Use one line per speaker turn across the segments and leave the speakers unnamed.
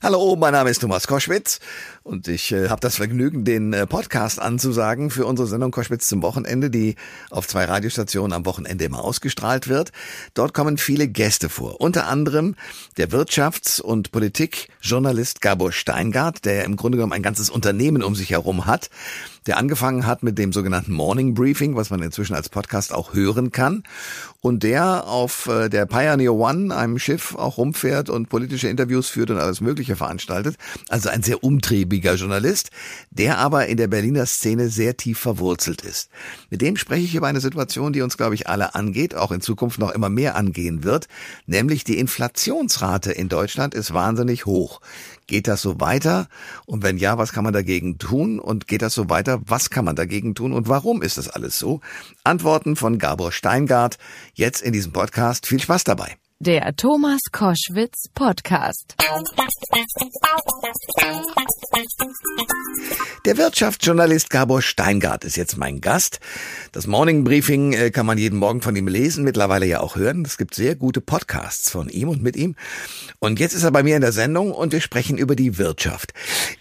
Hallo, mein Name ist Thomas Koschwitz und ich äh, habe das Vergnügen, den äh, Podcast anzusagen für unsere Sendung Koschwitz zum Wochenende, die auf zwei Radiostationen am Wochenende immer ausgestrahlt wird. Dort kommen viele Gäste vor, unter anderem der Wirtschafts- und Politikjournalist Gabor Steingart, der im Grunde genommen ein ganzes Unternehmen um sich herum hat der angefangen hat mit dem sogenannten Morning Briefing, was man inzwischen als Podcast auch hören kann, und der auf äh, der Pioneer One, einem Schiff, auch rumfährt und politische Interviews führt und alles Mögliche veranstaltet. Also ein sehr umtriebiger Journalist, der aber in der Berliner Szene sehr tief verwurzelt ist. Mit dem spreche ich über eine Situation, die uns, glaube ich, alle angeht, auch in Zukunft noch immer mehr angehen wird, nämlich die Inflationsrate in Deutschland ist wahnsinnig hoch. Geht das so weiter? Und wenn ja, was kann man dagegen tun? Und geht das so weiter? Was kann man dagegen tun? Und warum ist das alles so? Antworten von Gabor Steingart jetzt in diesem Podcast. Viel Spaß dabei.
Der Thomas Koschwitz Podcast.
Der Wirtschaftsjournalist Gabor Steingart ist jetzt mein Gast. Das Morning Briefing äh, kann man jeden Morgen von ihm lesen, mittlerweile ja auch hören. Es gibt sehr gute Podcasts von ihm und mit ihm. Und jetzt ist er bei mir in der Sendung und wir sprechen über die Wirtschaft.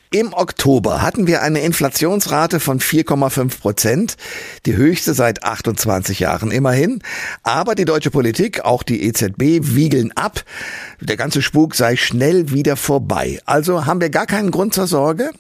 Im Oktober hatten wir eine Inflationsrate von 4,5 Prozent, die höchste seit 28 Jahren immerhin. Aber die deutsche Politik, auch die EZB, wiegeln ab. Der ganze Spuk sei schnell wieder vorbei. Also haben wir gar keinen Grund zur Sorge?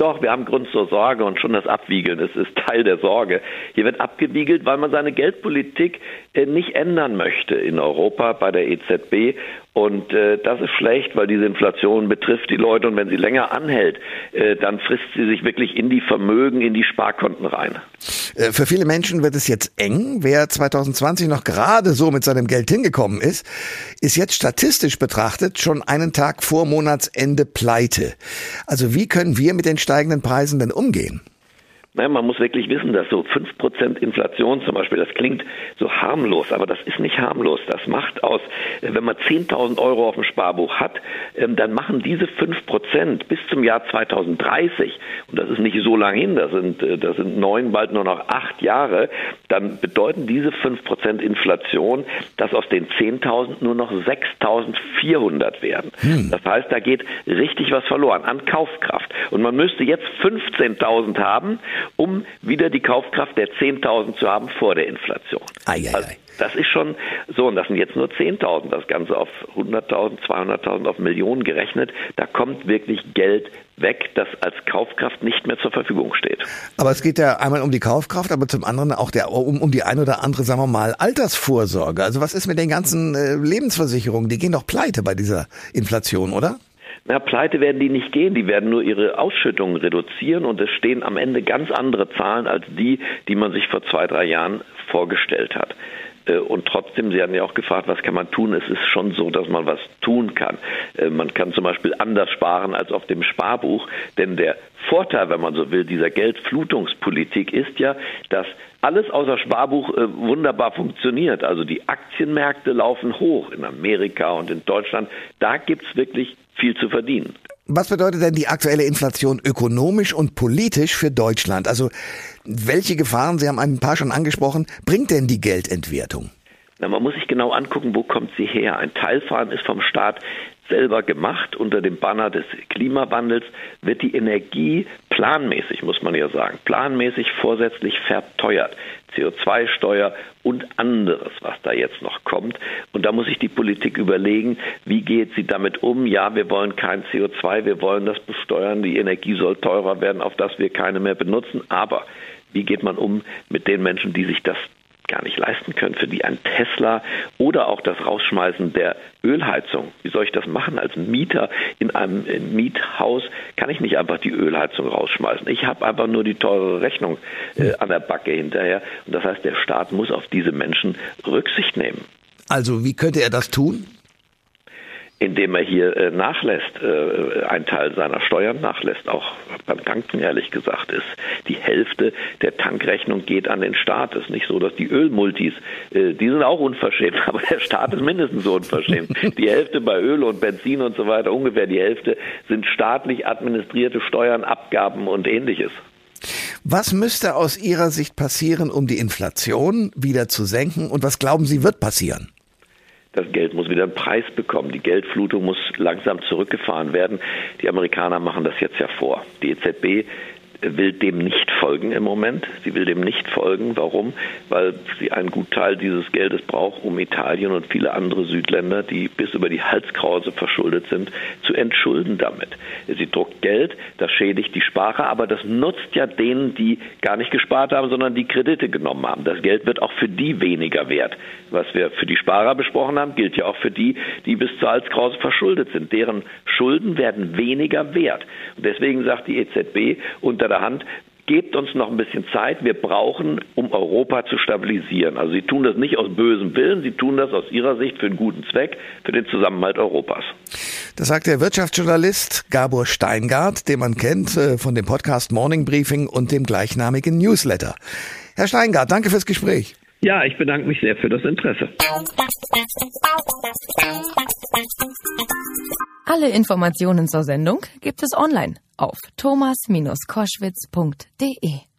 Doch, wir haben Grund zur Sorge und schon das Abwiegeln ist, ist Teil der Sorge. Hier wird abgewiegelt, weil man seine Geldpolitik äh, nicht ändern möchte in Europa bei der EZB und äh, das ist schlecht, weil diese Inflation betrifft die Leute und wenn sie länger anhält, äh, dann frisst sie sich wirklich in die Vermögen, in die Sparkonten rein.
Äh, für viele Menschen wird es jetzt eng. Wer 2020 noch gerade so mit seinem Geld hingekommen ist, ist jetzt statistisch betrachtet schon einen Tag vor Monatsende pleite. Also wie können wir mit den steigenden Preisen denn umgehen?
Naja, man muss wirklich wissen, dass so 5% Inflation zum Beispiel, das klingt so harmlos, aber das ist nicht harmlos. Das macht aus, wenn man 10.000 Euro auf dem Sparbuch hat, ähm, dann machen diese 5% bis zum Jahr 2030, und das ist nicht so lang hin, das sind, äh, das sind neun, bald nur noch acht Jahre, dann bedeuten diese 5% Inflation, dass aus den 10.000 nur noch 6.400 werden. Hm. Das heißt, da geht richtig was verloren an Kaufkraft. Und man müsste jetzt 15.000 haben, um wieder die Kaufkraft der 10.000 zu haben vor der Inflation.
Ei, ei,
also, das ist schon so, und das sind jetzt nur 10.000, das Ganze auf 100.000, 200.000, auf Millionen gerechnet. Da kommt wirklich Geld weg, das als Kaufkraft nicht mehr zur Verfügung steht.
Aber es geht ja einmal um die Kaufkraft, aber zum anderen auch der, um, um die ein oder andere, sagen wir mal, Altersvorsorge. Also was ist mit den ganzen äh, Lebensversicherungen? Die gehen doch pleite bei dieser Inflation, oder?
Na, pleite werden die nicht gehen, die werden nur ihre Ausschüttungen reduzieren und es stehen am Ende ganz andere Zahlen als die, die man sich vor zwei, drei Jahren vorgestellt hat. Äh, und trotzdem, Sie hatten ja auch gefragt, was kann man tun? Es ist schon so, dass man was tun kann. Äh, man kann zum Beispiel anders sparen als auf dem Sparbuch, denn der Vorteil, wenn man so will, dieser Geldflutungspolitik ist ja, dass alles außer Sparbuch äh, wunderbar funktioniert. Also die Aktienmärkte laufen hoch in Amerika und in Deutschland. Da gibt es wirklich viel zu verdienen.
Was bedeutet denn die aktuelle Inflation ökonomisch und politisch für Deutschland? Also welche Gefahren, Sie haben ein paar schon angesprochen, bringt denn die Geldentwertung?
Na, man muss sich genau angucken, wo kommt sie her. Ein Teil ist vom Staat selber gemacht. Unter dem Banner des Klimawandels wird die Energie planmäßig, muss man ja sagen, planmäßig vorsätzlich verteuert. CO2-Steuer und anderes, was da jetzt noch kommt. Und da muss sich die Politik überlegen, wie geht sie damit um? Ja, wir wollen kein CO2, wir wollen das besteuern, die Energie soll teurer werden, auf das wir keine mehr benutzen. Aber wie geht man um mit den Menschen, die sich das gar nicht leisten können, für die ein Tesla oder auch das Rausschmeißen der Ölheizung. Wie soll ich das machen als Mieter in einem Miethaus? Kann ich nicht einfach die Ölheizung rausschmeißen. Ich habe einfach nur die teure Rechnung äh, an der Backe hinterher. Und das heißt, der Staat muss auf diese Menschen Rücksicht nehmen.
Also wie könnte er das tun?
Indem er hier äh, nachlässt, äh, einen Teil seiner Steuern nachlässt, auch beim Tanken ehrlich gesagt ist. Die Hälfte der Tankrechnung geht an den Staat. Es ist nicht so, dass die Ölmultis, äh, die sind auch unverschämt, aber der Staat ist mindestens so unverschämt. Die Hälfte bei Öl und Benzin und so weiter, ungefähr die Hälfte sind staatlich administrierte Steuern, Abgaben und ähnliches.
Was müsste aus Ihrer Sicht passieren, um die Inflation wieder zu senken und was glauben Sie wird passieren?
Das Geld muss wieder einen Preis bekommen. Die Geldflutung muss langsam zurückgefahren werden. Die Amerikaner machen das jetzt ja vor. Die EZB will dem nicht folgen im Moment. Sie will dem nicht folgen. Warum? Weil sie einen guten Teil dieses Geldes braucht, um Italien und viele andere Südländer, die bis über die Halskrause verschuldet sind, zu entschulden damit. Sie druckt Geld, das schädigt die Sparer, aber das nutzt ja denen, die gar nicht gespart haben, sondern die Kredite genommen haben. Das Geld wird auch für die weniger wert. Was wir für die Sparer besprochen haben, gilt ja auch für die, die bis zur Halskrause verschuldet sind. Deren Schulden werden weniger wert. Und deswegen sagt die EZB unter der Hand, gebt uns noch ein bisschen Zeit. Wir brauchen, um Europa zu stabilisieren. Also Sie tun das nicht aus bösem Willen, Sie tun das aus Ihrer Sicht für einen guten Zweck, für den Zusammenhalt Europas.
Das sagt der Wirtschaftsjournalist Gabor Steingart, den man kennt äh, von dem Podcast Morning Briefing und dem gleichnamigen Newsletter. Herr Steingart, danke fürs Gespräch.
Ja, ich bedanke mich sehr für das Interesse.
Alle Informationen zur Sendung gibt es online auf thomas-koschwitz.de.